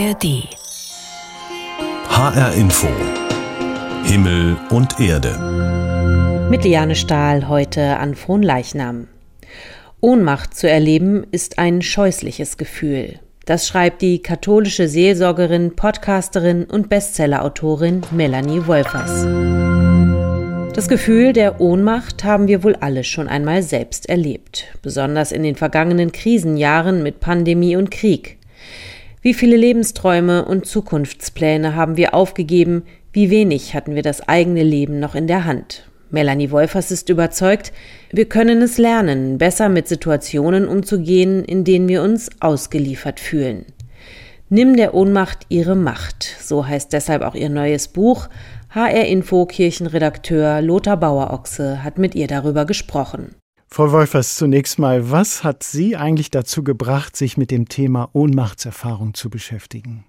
ARD. HR Info. Himmel und Erde. Mit Liane Stahl heute an Fronleichnam. Ohnmacht zu erleben ist ein scheußliches Gefühl. Das schreibt die katholische Seelsorgerin, Podcasterin und Bestsellerautorin Melanie Wolfers. Das Gefühl der Ohnmacht haben wir wohl alle schon einmal selbst erlebt, besonders in den vergangenen Krisenjahren mit Pandemie und Krieg. Wie viele Lebensträume und Zukunftspläne haben wir aufgegeben, wie wenig hatten wir das eigene Leben noch in der Hand. Melanie Wolfers ist überzeugt, wir können es lernen, besser mit Situationen umzugehen, in denen wir uns ausgeliefert fühlen. Nimm der Ohnmacht ihre Macht, so heißt deshalb auch ihr neues Buch. HR Info Kirchenredakteur Lothar Bauerochse hat mit ihr darüber gesprochen. Frau Wolfers, zunächst mal, was hat Sie eigentlich dazu gebracht, sich mit dem Thema Ohnmachtserfahrung zu beschäftigen?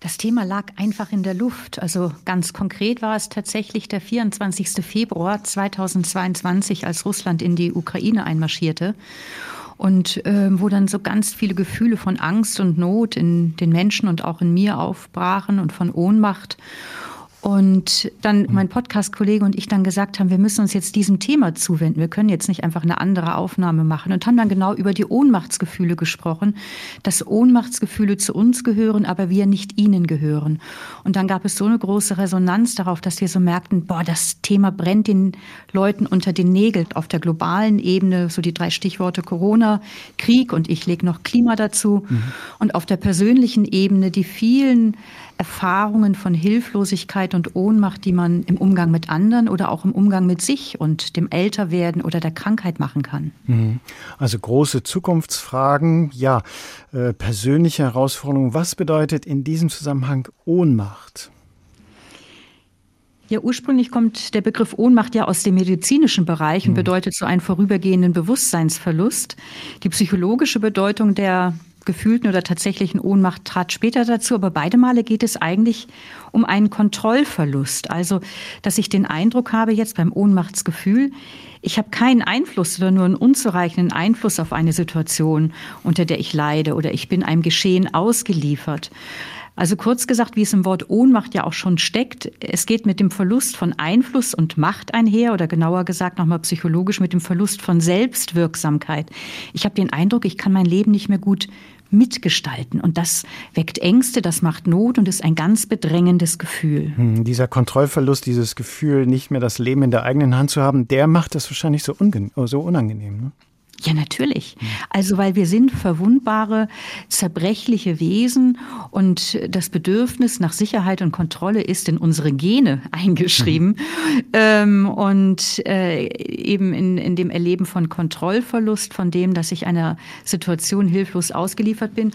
Das Thema lag einfach in der Luft. Also ganz konkret war es tatsächlich der 24. Februar 2022, als Russland in die Ukraine einmarschierte und äh, wo dann so ganz viele Gefühle von Angst und Not in den Menschen und auch in mir aufbrachen und von Ohnmacht. Und dann mein Podcast-Kollege und ich dann gesagt haben, wir müssen uns jetzt diesem Thema zuwenden. Wir können jetzt nicht einfach eine andere Aufnahme machen und haben dann genau über die Ohnmachtsgefühle gesprochen, dass Ohnmachtsgefühle zu uns gehören, aber wir nicht ihnen gehören. Und dann gab es so eine große Resonanz darauf, dass wir so merkten, boah, das Thema brennt den Leuten unter den Nägeln auf der globalen Ebene, so die drei Stichworte Corona, Krieg und ich lege noch Klima dazu. Mhm. Und auf der persönlichen Ebene die vielen Erfahrungen von Hilflosigkeit und Ohnmacht, die man im Umgang mit anderen oder auch im Umgang mit sich und dem Älterwerden oder der Krankheit machen kann. Mhm. Also große Zukunftsfragen, ja, äh, persönliche Herausforderungen. Was bedeutet in diesem Zusammenhang Ohnmacht? Ja, ursprünglich kommt der Begriff Ohnmacht ja aus dem medizinischen Bereich und mhm. bedeutet so einen vorübergehenden Bewusstseinsverlust. Die psychologische Bedeutung der gefühlten oder tatsächlichen Ohnmacht trat später dazu, aber beide Male geht es eigentlich um einen Kontrollverlust. Also, dass ich den Eindruck habe, jetzt beim Ohnmachtsgefühl, ich habe keinen Einfluss oder nur einen unzureichenden Einfluss auf eine Situation, unter der ich leide oder ich bin einem Geschehen ausgeliefert. Also kurz gesagt, wie es im Wort Ohnmacht ja auch schon steckt, es geht mit dem Verlust von Einfluss und Macht einher oder genauer gesagt nochmal psychologisch mit dem Verlust von Selbstwirksamkeit. Ich habe den Eindruck, ich kann mein Leben nicht mehr gut mitgestalten. Und das weckt Ängste, das macht Not und ist ein ganz bedrängendes Gefühl. Hm, dieser Kontrollverlust, dieses Gefühl, nicht mehr das Leben in der eigenen Hand zu haben, der macht das wahrscheinlich so, so unangenehm. Ne? Ja, natürlich. Also, weil wir sind verwundbare, zerbrechliche Wesen und das Bedürfnis nach Sicherheit und Kontrolle ist in unsere Gene eingeschrieben. Mhm. Ähm, und äh, eben in, in dem Erleben von Kontrollverlust, von dem, dass ich einer Situation hilflos ausgeliefert bin,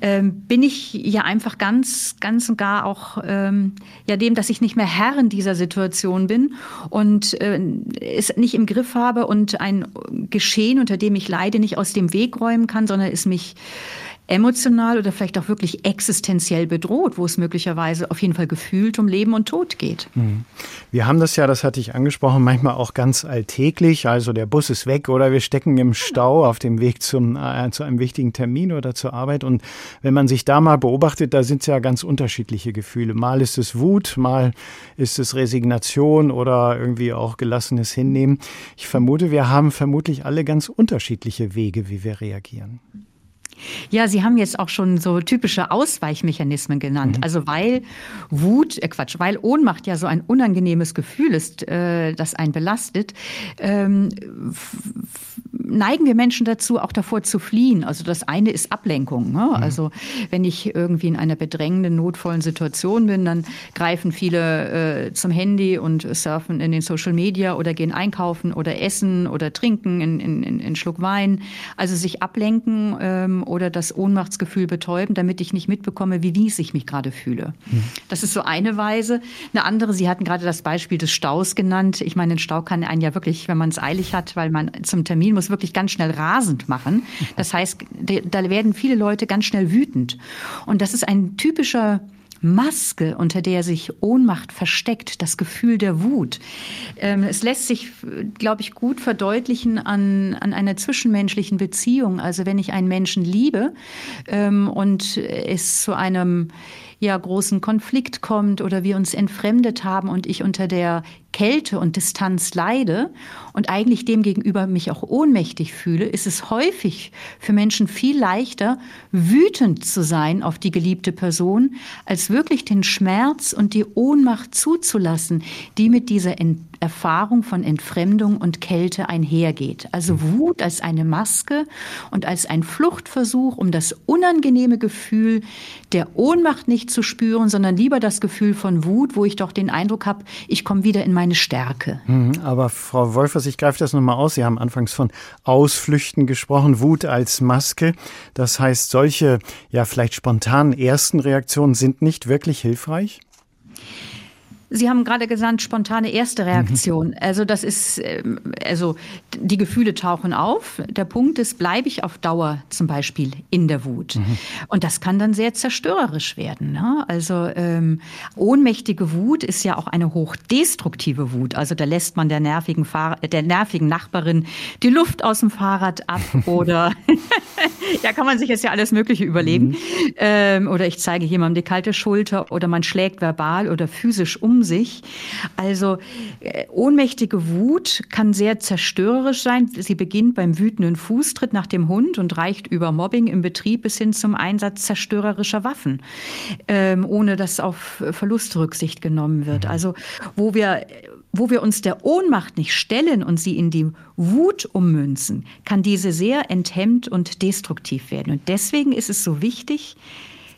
ähm, bin ich ja einfach ganz, ganz und gar auch ähm, ja dem, dass ich nicht mehr Herr in dieser Situation bin und äh, es nicht im Griff habe und ein Geschehen, unter dem dem ich leide, nicht aus dem Weg räumen kann, sondern es mich emotional oder vielleicht auch wirklich existenziell bedroht, wo es möglicherweise auf jeden Fall gefühlt um Leben und Tod geht. Mhm. Wir haben das ja, das hatte ich angesprochen, manchmal auch ganz alltäglich. Also der Bus ist weg oder wir stecken im Stau auf dem Weg zum, äh, zu einem wichtigen Termin oder zur Arbeit. Und wenn man sich da mal beobachtet, da sind es ja ganz unterschiedliche Gefühle. Mal ist es Wut, mal ist es Resignation oder irgendwie auch gelassenes Hinnehmen. Ich vermute, wir haben vermutlich alle ganz unterschiedliche Wege, wie wir reagieren. Ja, Sie haben jetzt auch schon so typische Ausweichmechanismen genannt. Mhm. Also weil Wut, äh Quatsch, weil Ohnmacht ja so ein unangenehmes Gefühl ist, äh, das einen belastet, ähm, neigen wir Menschen dazu, auch davor zu fliehen. Also das eine ist Ablenkung. Ne? Mhm. Also wenn ich irgendwie in einer bedrängenden, notvollen Situation bin, dann greifen viele äh, zum Handy und surfen in den Social Media oder gehen einkaufen oder essen oder trinken in, in, in, in Schluck Wein. Also sich ablenken ähm, oder das Ohnmachtsgefühl betäuben, damit ich nicht mitbekomme, wie wies ich mich gerade fühle. Mhm. Das ist so eine Weise. Eine andere, Sie hatten gerade das Beispiel des Staus genannt. Ich meine, ein Stau kann einen ja wirklich, wenn man es eilig hat, weil man zum Termin muss, wirklich ganz schnell rasend machen. Das heißt, da werden viele Leute ganz schnell wütend. Und das ist ein typischer Maske, unter der sich Ohnmacht versteckt, das Gefühl der Wut. Ähm, es lässt sich, glaube ich, gut verdeutlichen an, an einer zwischenmenschlichen Beziehung. Also wenn ich einen Menschen liebe ähm, und es zu einem ja großen Konflikt kommt oder wir uns entfremdet haben und ich unter der Kälte und Distanz leide und eigentlich demgegenüber mich auch ohnmächtig fühle, ist es häufig für Menschen viel leichter, wütend zu sein auf die geliebte Person, als wirklich den Schmerz und die Ohnmacht zuzulassen, die mit dieser Ent Erfahrung von Entfremdung und Kälte einhergeht. Also Wut als eine Maske und als ein Fluchtversuch, um das unangenehme Gefühl der Ohnmacht nicht zu spüren, sondern lieber das Gefühl von Wut, wo ich doch den Eindruck habe, ich komme wieder in meine Stärke. Mhm, aber Frau Wolfers, ich greife das nochmal aus. Sie haben anfangs von Ausflüchten gesprochen, Wut als Maske. Das heißt, solche, ja, vielleicht spontanen ersten Reaktionen sind nicht wirklich hilfreich? Sie haben gerade gesagt, spontane erste Reaktion. Mhm. Also das ist, ähm, also die Gefühle tauchen auf. Der Punkt ist, bleibe ich auf Dauer zum Beispiel in der Wut. Mhm. Und das kann dann sehr zerstörerisch werden. Ne? Also ähm, ohnmächtige Wut ist ja auch eine hochdestruktive Wut. Also da lässt man der nervigen, Fahr der nervigen Nachbarin die Luft aus dem Fahrrad ab oder ja, kann man sich jetzt ja alles Mögliche überlegen. Mhm. Ähm, oder ich zeige jemandem die kalte Schulter oder man schlägt verbal oder physisch um sich. Also äh, ohnmächtige Wut kann sehr zerstörerisch sein. Sie beginnt beim wütenden Fußtritt nach dem Hund und reicht über Mobbing im Betrieb bis hin zum Einsatz zerstörerischer Waffen, ähm, ohne dass auf Verlust Rücksicht genommen wird. Mhm. Also wo wir wo wir uns der Ohnmacht nicht stellen und sie in die Wut ummünzen, kann diese sehr enthemmt und destruktiv werden. Und deswegen ist es so wichtig,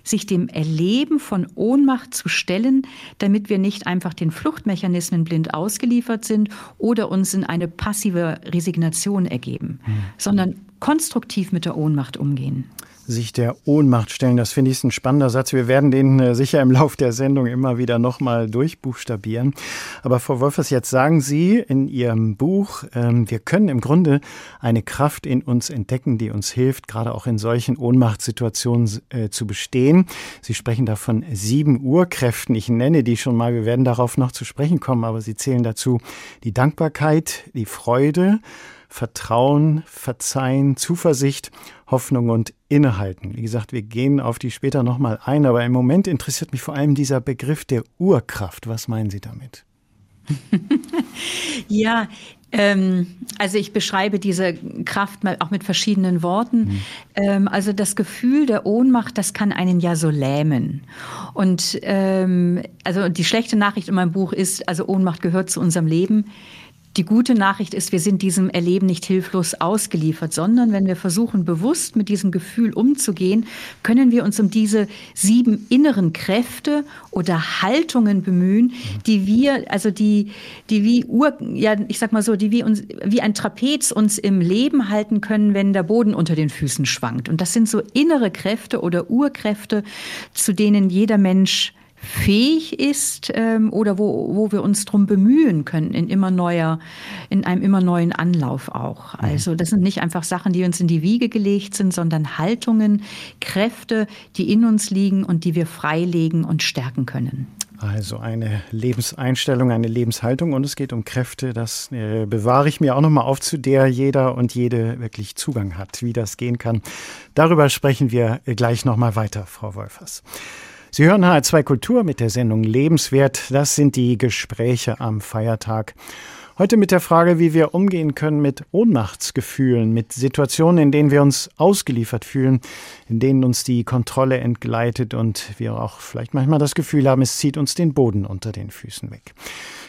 sich dem Erleben von Ohnmacht zu stellen, damit wir nicht einfach den Fluchtmechanismen blind ausgeliefert sind oder uns in eine passive Resignation ergeben, hm. sondern konstruktiv mit der Ohnmacht umgehen sich der Ohnmacht stellen. Das finde ich ein spannender Satz. Wir werden den äh, sicher im Lauf der Sendung immer wieder nochmal durchbuchstabieren. Aber Frau Wolfers, jetzt sagen Sie in Ihrem Buch, ähm, wir können im Grunde eine Kraft in uns entdecken, die uns hilft, gerade auch in solchen Ohnmachtssituationen äh, zu bestehen. Sie sprechen da von sieben Urkräften. Ich nenne die schon mal. Wir werden darauf noch zu sprechen kommen, aber Sie zählen dazu die Dankbarkeit, die Freude, Vertrauen, Verzeihen, Zuversicht, Hoffnung und Innehalten. Wie gesagt, wir gehen auf die später nochmal ein, aber im Moment interessiert mich vor allem dieser Begriff der Urkraft. Was meinen Sie damit? ja, ähm, also ich beschreibe diese Kraft auch mit verschiedenen Worten. Mhm. Ähm, also das Gefühl der Ohnmacht, das kann einen ja so lähmen. Und ähm, also die schlechte Nachricht in meinem Buch ist, also Ohnmacht gehört zu unserem Leben. Die gute Nachricht ist, wir sind diesem Erleben nicht hilflos ausgeliefert, sondern wenn wir versuchen, bewusst mit diesem Gefühl umzugehen, können wir uns um diese sieben inneren Kräfte oder Haltungen bemühen, die wir, also die, die wie Ur, ja, ich sag mal so, die wie uns, wie ein Trapez uns im Leben halten können, wenn der Boden unter den Füßen schwankt. Und das sind so innere Kräfte oder Urkräfte, zu denen jeder Mensch fähig ist ähm, oder wo, wo wir uns drum bemühen können in immer neuer, in einem immer neuen Anlauf auch. Mhm. Also das sind nicht einfach Sachen, die uns in die Wiege gelegt sind, sondern Haltungen, Kräfte, die in uns liegen und die wir freilegen und stärken können. Also eine Lebenseinstellung, eine Lebenshaltung und es geht um Kräfte. Das äh, bewahre ich mir auch nochmal auf, zu der jeder und jede wirklich Zugang hat, wie das gehen kann. Darüber sprechen wir gleich nochmal weiter, Frau Wolfers. Sie hören HR2 Kultur mit der Sendung Lebenswert. Das sind die Gespräche am Feiertag. Heute mit der Frage, wie wir umgehen können mit Ohnmachtsgefühlen, mit Situationen, in denen wir uns ausgeliefert fühlen, in denen uns die Kontrolle entgleitet und wir auch vielleicht manchmal das Gefühl haben, es zieht uns den Boden unter den Füßen weg.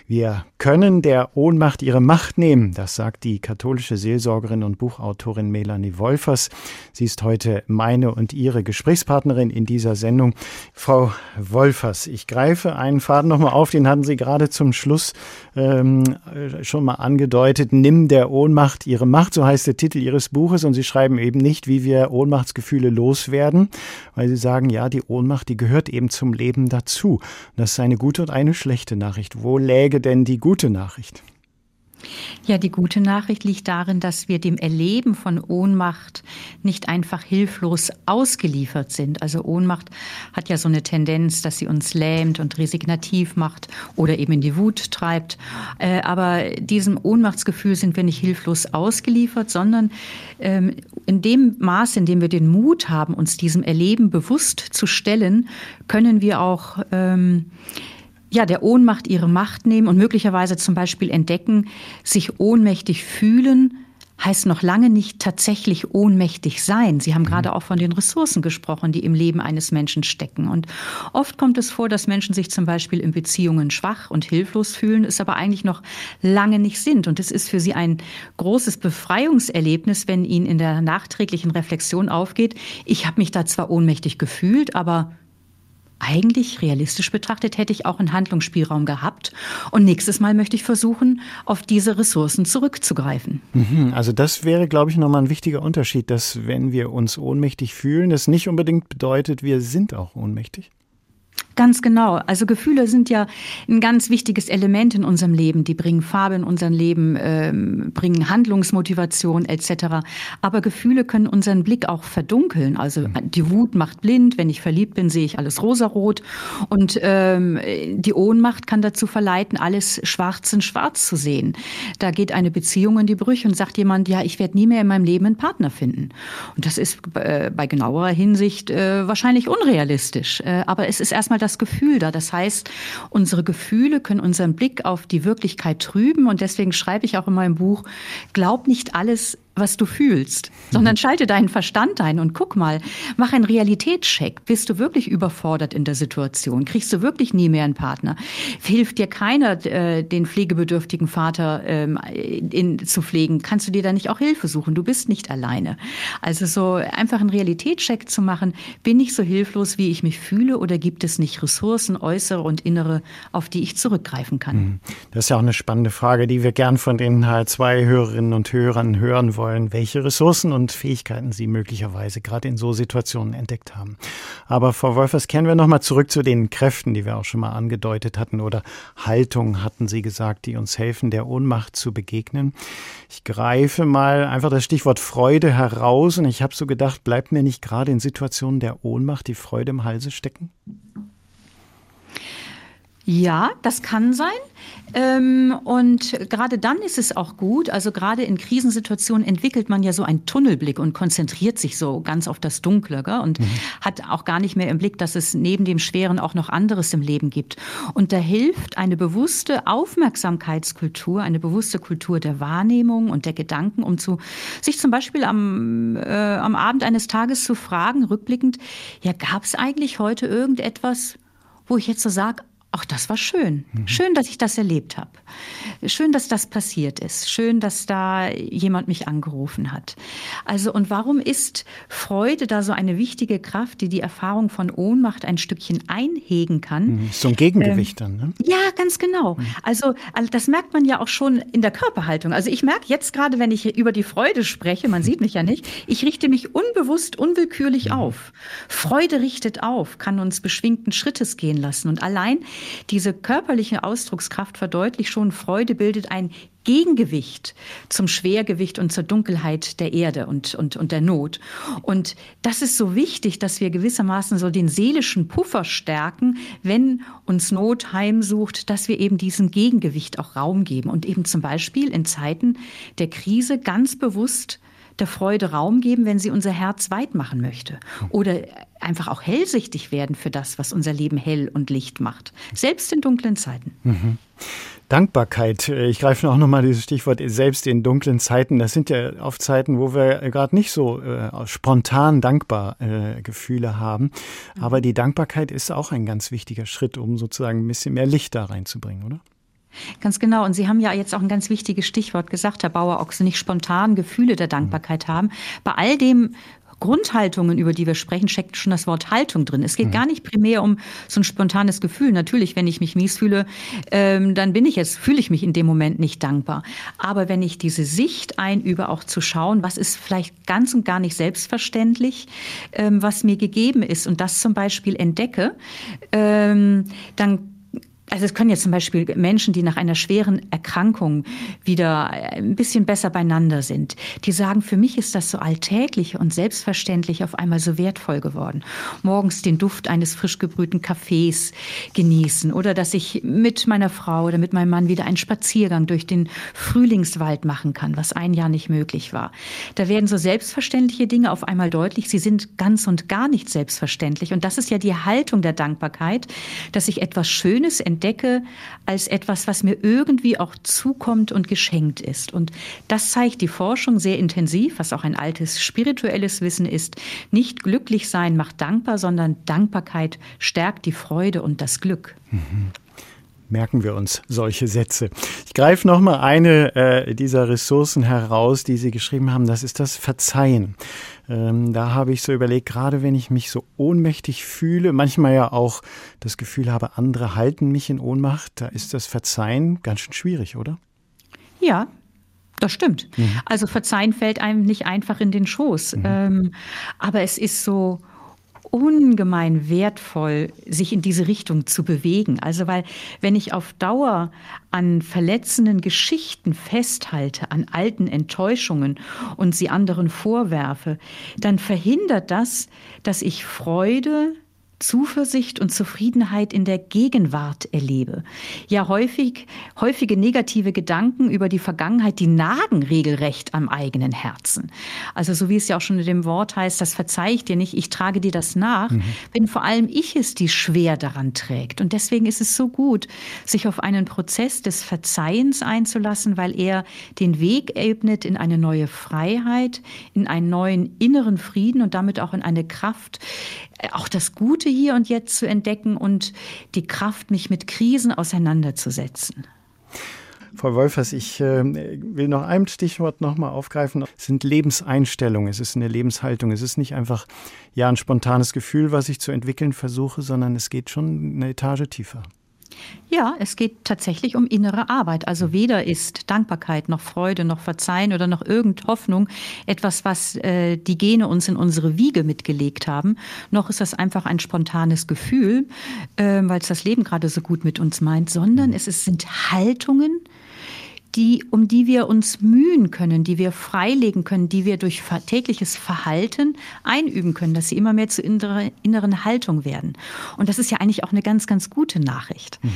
Wir können der Ohnmacht ihre Macht nehmen, das sagt die katholische Seelsorgerin und Buchautorin Melanie Wolfers. Sie ist heute meine und ihre Gesprächspartnerin in dieser Sendung. Frau Wolfers, ich greife einen Faden nochmal auf, den hatten Sie gerade zum Schluss ähm, schon mal angedeutet. Nimm der Ohnmacht ihre Macht, so heißt der Titel Ihres Buches. Und Sie schreiben eben nicht, wie wir Ohnmachtsgefühle loswerden, weil Sie sagen, ja, die Ohnmacht, die gehört eben zum Leben dazu. Das ist eine gute und eine schlechte Nachricht. Wo läge läge denn die gute Nachricht? Ja, die gute Nachricht liegt darin, dass wir dem Erleben von Ohnmacht nicht einfach hilflos ausgeliefert sind. Also Ohnmacht hat ja so eine Tendenz, dass sie uns lähmt und resignativ macht oder eben in die Wut treibt. Äh, aber diesem Ohnmachtsgefühl sind wir nicht hilflos ausgeliefert, sondern ähm, in dem Maß, in dem wir den Mut haben, uns diesem Erleben bewusst zu stellen, können wir auch ähm, ja, der Ohnmacht ihre Macht nehmen und möglicherweise zum Beispiel entdecken, sich ohnmächtig fühlen, heißt noch lange nicht tatsächlich ohnmächtig sein. Sie haben gerade mhm. auch von den Ressourcen gesprochen, die im Leben eines Menschen stecken. Und oft kommt es vor, dass Menschen sich zum Beispiel in Beziehungen schwach und hilflos fühlen, es aber eigentlich noch lange nicht sind. Und es ist für sie ein großes Befreiungserlebnis, wenn ihnen in der nachträglichen Reflexion aufgeht, ich habe mich da zwar ohnmächtig gefühlt, aber eigentlich realistisch betrachtet hätte ich auch einen Handlungsspielraum gehabt. Und nächstes Mal möchte ich versuchen, auf diese Ressourcen zurückzugreifen. Mhm, also das wäre, glaube ich, nochmal ein wichtiger Unterschied, dass wenn wir uns ohnmächtig fühlen, das nicht unbedingt bedeutet, wir sind auch ohnmächtig. Ganz genau. Also Gefühle sind ja ein ganz wichtiges Element in unserem Leben. Die bringen Farbe in unser Leben, ähm, bringen Handlungsmotivation etc. Aber Gefühle können unseren Blick auch verdunkeln. Also die Wut macht blind. Wenn ich verliebt bin, sehe ich alles rosarot. Und ähm, die Ohnmacht kann dazu verleiten, alles schwarz in schwarz zu sehen. Da geht eine Beziehung in die Brüche und sagt jemand, ja, ich werde nie mehr in meinem Leben einen Partner finden. Und das ist äh, bei genauerer Hinsicht äh, wahrscheinlich unrealistisch. Äh, aber es ist erstmal das Gefühl da. Das heißt, unsere Gefühle können unseren Blick auf die Wirklichkeit trüben. Und deswegen schreibe ich auch in meinem Buch, glaub nicht alles, was du fühlst, sondern mhm. schalte deinen Verstand ein und guck mal, mach einen Realitätscheck. Bist du wirklich überfordert in der Situation? Kriegst du wirklich nie mehr einen Partner? Hilft dir keiner, äh, den pflegebedürftigen Vater ähm, in, zu pflegen? Kannst du dir da nicht auch Hilfe suchen? Du bist nicht alleine. Also so einfach einen Realitätscheck zu machen, bin ich so hilflos, wie ich mich fühle oder gibt es nicht Ressourcen, äußere und innere, auf die ich zurückgreifen kann? Mhm. Das ist ja auch eine spannende Frage, die wir gern von den H2-Hörerinnen und Hörern hören wollen wollen, welche Ressourcen und Fähigkeiten Sie möglicherweise gerade in so Situationen entdeckt haben. Aber Frau Wolfers, kehren wir nochmal zurück zu den Kräften, die wir auch schon mal angedeutet hatten oder Haltung hatten Sie gesagt, die uns helfen, der Ohnmacht zu begegnen. Ich greife mal einfach das Stichwort Freude heraus und ich habe so gedacht, bleibt mir nicht gerade in Situationen der Ohnmacht die Freude im Halse stecken? Ja, das kann sein. Ähm, und gerade dann ist es auch gut. Also gerade in Krisensituationen entwickelt man ja so einen Tunnelblick und konzentriert sich so ganz auf das Dunkle gell? und mhm. hat auch gar nicht mehr im Blick, dass es neben dem Schweren auch noch anderes im Leben gibt. Und da hilft eine bewusste Aufmerksamkeitskultur, eine bewusste Kultur der Wahrnehmung und der Gedanken, um zu sich zum Beispiel am, äh, am Abend eines Tages zu fragen, rückblickend, ja, gab es eigentlich heute irgendetwas, wo ich jetzt so sage, Ach, das war schön. Mhm. Schön, dass ich das erlebt habe. Schön, dass das passiert ist. Schön, dass da jemand mich angerufen hat. Also, und warum ist Freude da so eine wichtige Kraft, die die Erfahrung von Ohnmacht ein Stückchen einhegen kann? Mhm. So ein Gegengewicht ähm, dann, ne? Ja, ganz genau. Mhm. Also, das merkt man ja auch schon in der Körperhaltung. Also, ich merke jetzt gerade, wenn ich über die Freude spreche, man sieht mich ja nicht, ich richte mich unbewusst, unwillkürlich mhm. auf. Freude richtet auf, kann uns beschwingten Schrittes gehen lassen. Und allein diese körperliche Ausdruckskraft verdeutlicht schon, Freude bildet ein Gegengewicht zum Schwergewicht und zur Dunkelheit der Erde und, und, und der Not. Und das ist so wichtig, dass wir gewissermaßen so den seelischen Puffer stärken, wenn uns Not heimsucht, dass wir eben diesem Gegengewicht auch Raum geben und eben zum Beispiel in Zeiten der Krise ganz bewusst der Freude Raum geben, wenn sie unser Herz weit machen möchte. Oder einfach auch hellsichtig werden für das, was unser Leben hell und Licht macht. Selbst in dunklen Zeiten. Mhm. Dankbarkeit. Ich greife auch nochmal dieses Stichwort selbst in dunklen Zeiten. Das sind ja oft Zeiten, wo wir gerade nicht so äh, spontan dankbar äh, Gefühle haben. Aber die Dankbarkeit ist auch ein ganz wichtiger Schritt, um sozusagen ein bisschen mehr Licht da reinzubringen, oder? Ganz genau. Und Sie haben ja jetzt auch ein ganz wichtiges Stichwort gesagt, Herr Bauer-Ochse, nicht spontan Gefühle der Dankbarkeit haben. Bei all dem Grundhaltungen, über die wir sprechen, steckt schon das Wort Haltung drin. Es geht mhm. gar nicht primär um so ein spontanes Gefühl. Natürlich, wenn ich mich mies fühle, ähm, dann bin ich jetzt, fühle ich mich in dem Moment nicht dankbar. Aber wenn ich diese Sicht einübe, auch zu schauen, was ist vielleicht ganz und gar nicht selbstverständlich, ähm, was mir gegeben ist und das zum Beispiel entdecke, ähm, dann also es können jetzt zum Beispiel Menschen, die nach einer schweren Erkrankung wieder ein bisschen besser beieinander sind, die sagen, für mich ist das so alltäglich und selbstverständlich auf einmal so wertvoll geworden. Morgens den Duft eines frisch gebrühten Kaffees genießen oder dass ich mit meiner Frau oder mit meinem Mann wieder einen Spaziergang durch den Frühlingswald machen kann, was ein Jahr nicht möglich war. Da werden so selbstverständliche Dinge auf einmal deutlich. Sie sind ganz und gar nicht selbstverständlich. Und das ist ja die Haltung der Dankbarkeit, dass ich etwas Schönes entdecke als etwas, was mir irgendwie auch zukommt und geschenkt ist. Und das zeigt die Forschung sehr intensiv, was auch ein altes spirituelles Wissen ist. Nicht glücklich sein macht dankbar, sondern Dankbarkeit stärkt die Freude und das Glück. Mhm merken wir uns solche Sätze. Ich greife noch mal eine äh, dieser Ressourcen heraus, die Sie geschrieben haben. Das ist das Verzeihen. Ähm, da habe ich so überlegt, gerade wenn ich mich so ohnmächtig fühle, manchmal ja auch das Gefühl habe, andere halten mich in Ohnmacht, da ist das Verzeihen ganz schön schwierig, oder? Ja, das stimmt. Mhm. Also Verzeihen fällt einem nicht einfach in den Schoß. Mhm. Ähm, aber es ist so, ungemein wertvoll, sich in diese Richtung zu bewegen. Also weil wenn ich auf Dauer an verletzenden Geschichten festhalte, an alten Enttäuschungen und sie anderen vorwerfe, dann verhindert das, dass ich Freude, Zuversicht und Zufriedenheit in der Gegenwart erlebe. Ja, häufig, häufige negative Gedanken über die Vergangenheit, die nagen regelrecht am eigenen Herzen. Also so wie es ja auch schon in dem Wort heißt, das verzeih ich dir nicht, ich trage dir das nach, mhm. bin vor allem ich es, die schwer daran trägt. Und deswegen ist es so gut, sich auf einen Prozess des Verzeihens einzulassen, weil er den Weg ebnet in eine neue Freiheit, in einen neuen inneren Frieden und damit auch in eine Kraft, auch das Gute hier und jetzt zu entdecken und die Kraft, mich mit Krisen auseinanderzusetzen. Frau Wolfers, ich äh, will noch ein Stichwort nochmal aufgreifen. Es sind Lebenseinstellungen, es ist eine Lebenshaltung. Es ist nicht einfach ja ein spontanes Gefühl, was ich zu entwickeln versuche, sondern es geht schon eine Etage tiefer. Ja, es geht tatsächlich um innere Arbeit. Also weder ist Dankbarkeit noch Freude noch Verzeihen oder noch irgend Hoffnung etwas, was äh, die Gene uns in unsere Wiege mitgelegt haben, noch ist das einfach ein spontanes Gefühl, äh, weil es das Leben gerade so gut mit uns meint, sondern es ist, sind Haltungen, die, um die wir uns mühen können, die wir freilegen können, die wir durch tägliches Verhalten einüben können, dass sie immer mehr zur inneren Haltung werden. Und das ist ja eigentlich auch eine ganz, ganz gute Nachricht, mhm.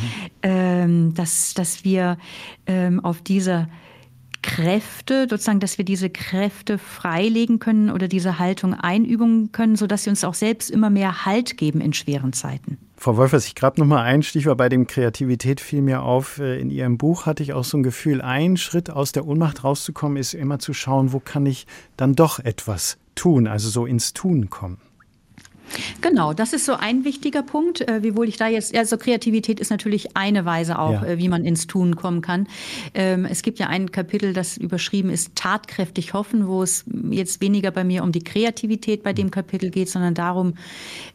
ähm, dass, dass wir ähm, auf diese Kräfte, sozusagen, dass wir diese Kräfte freilegen können oder diese Haltung einüben können, sodass sie uns auch selbst immer mehr Halt geben in schweren Zeiten. Frau Wolfers, ich grab noch mal ein Stichwort bei dem Kreativität fiel mir auf. Äh, in Ihrem Buch hatte ich auch so ein Gefühl, ein Schritt aus der Ohnmacht rauszukommen, ist immer zu schauen, wo kann ich dann doch etwas tun, also so ins Tun kommen. Genau, das ist so ein wichtiger Punkt, äh, wiewohl ich da jetzt, also Kreativität ist natürlich eine Weise auch, ja. äh, wie man ins Tun kommen kann. Ähm, es gibt ja ein Kapitel, das überschrieben ist Tatkräftig hoffen, wo es jetzt weniger bei mir um die Kreativität bei dem Kapitel geht, sondern darum,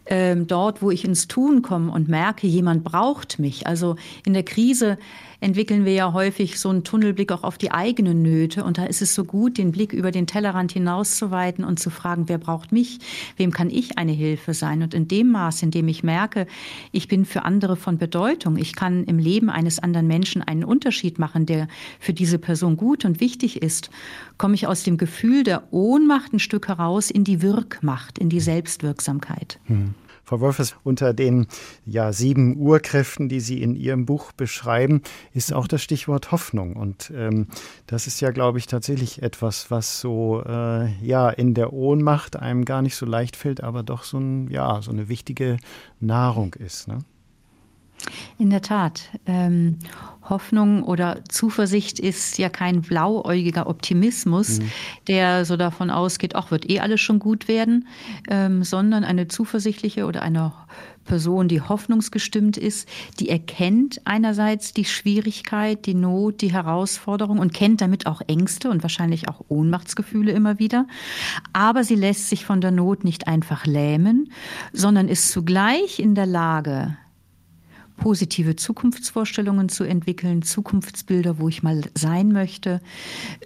ähm, dort, wo ich ins Tun komme und merke, jemand braucht mich. Also in der Krise entwickeln wir ja häufig so einen Tunnelblick auch auf die eigenen Nöte. Und da ist es so gut, den Blick über den Tellerrand hinauszuweiten und zu fragen, wer braucht mich? Wem kann ich eine Hilfe sein? Und in dem Maß, in dem ich merke, ich bin für andere von Bedeutung, ich kann im Leben eines anderen Menschen einen Unterschied machen, der für diese Person gut und wichtig ist, komme ich aus dem Gefühl der Ohnmacht ein Stück heraus in die Wirkmacht, in die Selbstwirksamkeit. Hm. Frau Wolfers, unter den ja, sieben Urkräften, die Sie in Ihrem Buch beschreiben, ist auch das Stichwort Hoffnung. Und ähm, das ist ja, glaube ich, tatsächlich etwas, was so äh, ja in der Ohnmacht einem gar nicht so leicht fällt, aber doch so, ein, ja, so eine wichtige Nahrung ist. Ne? In der Tat. Ähm, Hoffnung oder Zuversicht ist ja kein blauäugiger Optimismus, mhm. der so davon ausgeht, ach, wird eh alles schon gut werden, ähm, sondern eine zuversichtliche oder eine Person, die hoffnungsgestimmt ist, die erkennt einerseits die Schwierigkeit, die Not, die Herausforderung und kennt damit auch Ängste und wahrscheinlich auch Ohnmachtsgefühle immer wieder. Aber sie lässt sich von der Not nicht einfach lähmen, sondern ist zugleich in der Lage, positive Zukunftsvorstellungen zu entwickeln, Zukunftsbilder, wo ich mal sein möchte,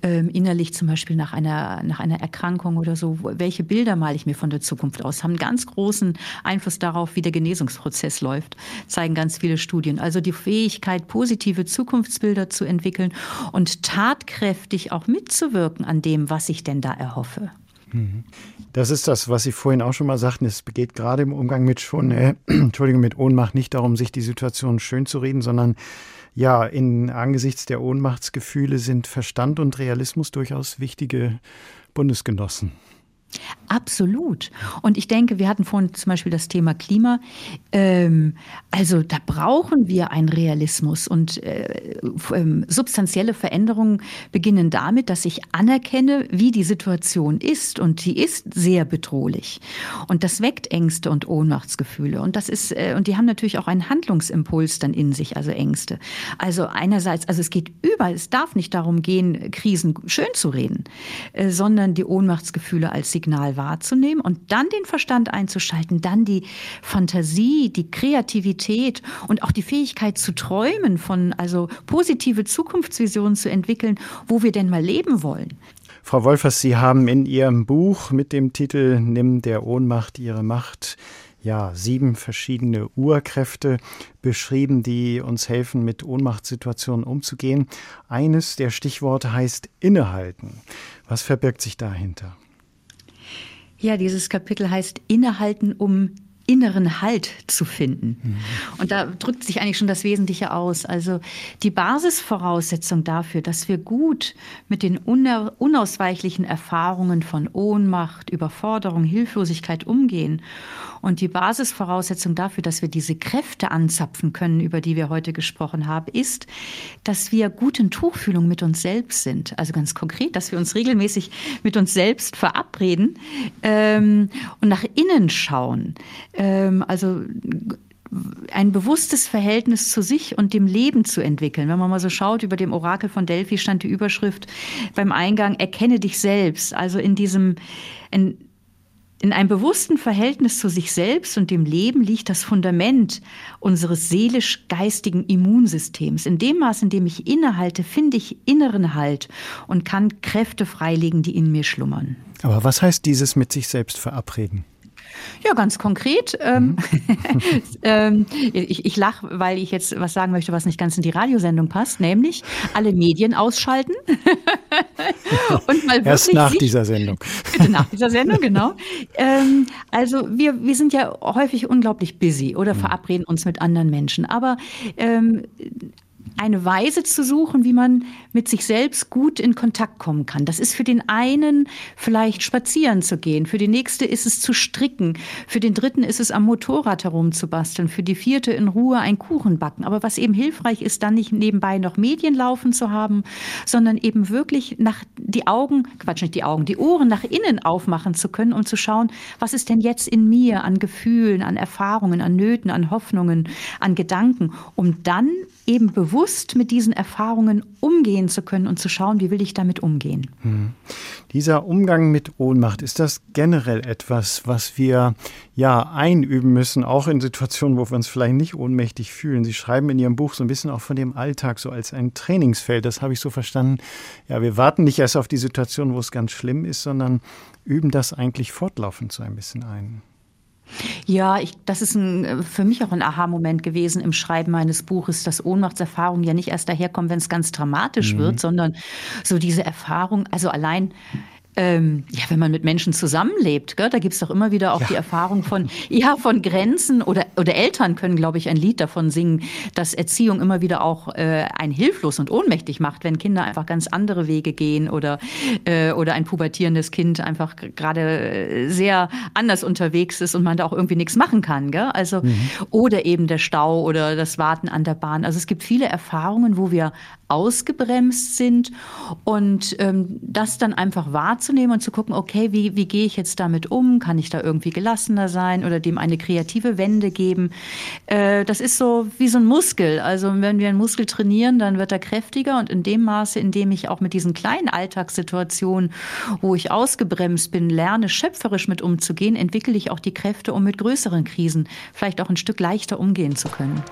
ähm, innerlich zum Beispiel nach einer, nach einer Erkrankung oder so. Welche Bilder male ich mir von der Zukunft aus? Haben ganz großen Einfluss darauf, wie der Genesungsprozess läuft, zeigen ganz viele Studien. Also die Fähigkeit, positive Zukunftsbilder zu entwickeln und tatkräftig auch mitzuwirken an dem, was ich denn da erhoffe. Das ist das, was Sie vorhin auch schon mal sagten. Es geht gerade im Umgang mit schon, äh, Entschuldigung, mit Ohnmacht nicht darum, sich die Situation schön zu reden, sondern ja, in angesichts der Ohnmachtsgefühle sind Verstand und Realismus durchaus wichtige Bundesgenossen. Absolut. Und ich denke, wir hatten vorhin zum Beispiel das Thema Klima. Ähm, also da brauchen wir einen Realismus. Und äh, ähm, substanzielle Veränderungen beginnen damit, dass ich anerkenne, wie die Situation ist. Und die ist sehr bedrohlich. Und das weckt Ängste und Ohnmachtsgefühle. Und das ist, äh, und die haben natürlich auch einen Handlungsimpuls dann in sich, also Ängste. Also einerseits, also es geht überall, es darf nicht darum gehen, Krisen schön zu reden, äh, sondern die Ohnmachtsgefühle als Signal wahrzunehmen und dann den Verstand einzuschalten, dann die Fantasie, die Kreativität und auch die Fähigkeit zu träumen von, also positive Zukunftsvisionen zu entwickeln, wo wir denn mal leben wollen. Frau Wolfers, Sie haben in Ihrem Buch mit dem Titel Nimm der Ohnmacht ihre Macht ja, sieben verschiedene Urkräfte beschrieben, die uns helfen, mit Ohnmachtssituationen umzugehen. Eines der Stichworte heißt innehalten. Was verbirgt sich dahinter? Ja, dieses Kapitel heißt Innehalten, um inneren Halt zu finden. Mhm. Und da drückt sich eigentlich schon das Wesentliche aus. Also die Basisvoraussetzung dafür, dass wir gut mit den unausweichlichen Erfahrungen von Ohnmacht, Überforderung, Hilflosigkeit umgehen und die Basisvoraussetzung dafür, dass wir diese Kräfte anzapfen können, über die wir heute gesprochen haben, ist, dass wir gut in Tuchfühlung mit uns selbst sind. Also ganz konkret, dass wir uns regelmäßig mit uns selbst verabreden ähm, und nach innen schauen. Ähm, also ein bewusstes Verhältnis zu sich und dem Leben zu entwickeln. Wenn man mal so schaut, über dem Orakel von Delphi stand die Überschrift beim Eingang, erkenne dich selbst. Also in diesem, in, in einem bewussten Verhältnis zu sich selbst und dem Leben liegt das Fundament unseres seelisch-geistigen Immunsystems. In dem Maß, in dem ich innehalte, finde ich inneren Halt und kann Kräfte freilegen, die in mir schlummern. Aber was heißt dieses mit sich selbst verabreden? Ja, ganz konkret. Ähm, mhm. ähm, ich ich lache, weil ich jetzt was sagen möchte, was nicht ganz in die Radiosendung passt, nämlich alle Medien ausschalten. und mal Erst nach sich, dieser Sendung. Bitte nach dieser Sendung, genau. Ähm, also wir, wir sind ja häufig unglaublich busy oder mhm. verabreden uns mit anderen Menschen. Aber ähm, eine Weise zu suchen, wie man mit sich selbst gut in Kontakt kommen kann. Das ist für den einen vielleicht spazieren zu gehen, für den nächste ist es zu stricken, für den dritten ist es am Motorrad herumzubasteln, für die vierte in Ruhe ein Kuchen backen. Aber was eben hilfreich ist, dann nicht nebenbei noch Medien laufen zu haben, sondern eben wirklich nach die Augen, Quatsch, nicht die Augen, die Ohren nach innen aufmachen zu können, um zu schauen, was ist denn jetzt in mir an Gefühlen, an Erfahrungen, an Nöten, an Hoffnungen, an Gedanken, um dann eben bewusst mit diesen Erfahrungen umgehen zu können und zu schauen, wie will ich damit umgehen. Hm. Dieser Umgang mit Ohnmacht, ist das generell etwas, was wir ja einüben müssen, auch in Situationen, wo wir uns vielleicht nicht ohnmächtig fühlen? Sie schreiben in Ihrem Buch so ein bisschen auch von dem Alltag so als ein Trainingsfeld. Das habe ich so verstanden. Ja, wir warten nicht erst auf die Situation, wo es ganz schlimm ist, sondern üben das eigentlich fortlaufend so ein bisschen ein. Ja, ich, das ist ein, für mich auch ein Aha-Moment gewesen im Schreiben meines Buches, dass Ohnmachtserfahrungen ja nicht erst daherkommen, wenn es ganz dramatisch mhm. wird, sondern so diese Erfahrung, also allein ähm, ja, wenn man mit Menschen zusammenlebt, gell, da gibt's doch immer wieder auch ja. die Erfahrung von, ja, von Grenzen oder, oder Eltern können, glaube ich, ein Lied davon singen, dass Erziehung immer wieder auch äh, ein hilflos und ohnmächtig macht, wenn Kinder einfach ganz andere Wege gehen oder, äh, oder ein pubertierendes Kind einfach gerade äh, sehr anders unterwegs ist und man da auch irgendwie nichts machen kann. Gell? Also, mhm. oder eben der Stau oder das Warten an der Bahn. Also es gibt viele Erfahrungen, wo wir ausgebremst sind und ähm, das dann einfach wahrzunehmen und zu gucken, okay, wie, wie gehe ich jetzt damit um? Kann ich da irgendwie gelassener sein oder dem eine kreative Wende geben? Äh, das ist so wie so ein Muskel. Also wenn wir einen Muskel trainieren, dann wird er kräftiger und in dem Maße, in dem ich auch mit diesen kleinen Alltagssituationen, wo ich ausgebremst bin, lerne, schöpferisch mit umzugehen, entwickle ich auch die Kräfte, um mit größeren Krisen vielleicht auch ein Stück leichter umgehen zu können.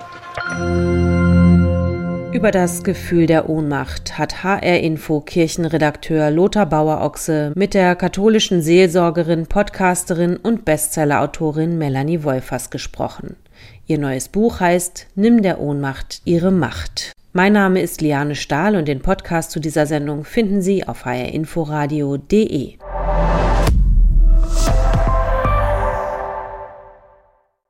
Über das Gefühl der Ohnmacht hat HR Info Kirchenredakteur Lothar Bauer-Ochse mit der katholischen Seelsorgerin, Podcasterin und Bestsellerautorin Melanie Wolfers gesprochen. Ihr neues Buch heißt Nimm der Ohnmacht ihre Macht. Mein Name ist Liane Stahl und den Podcast zu dieser Sendung finden Sie auf hrinforadio.de.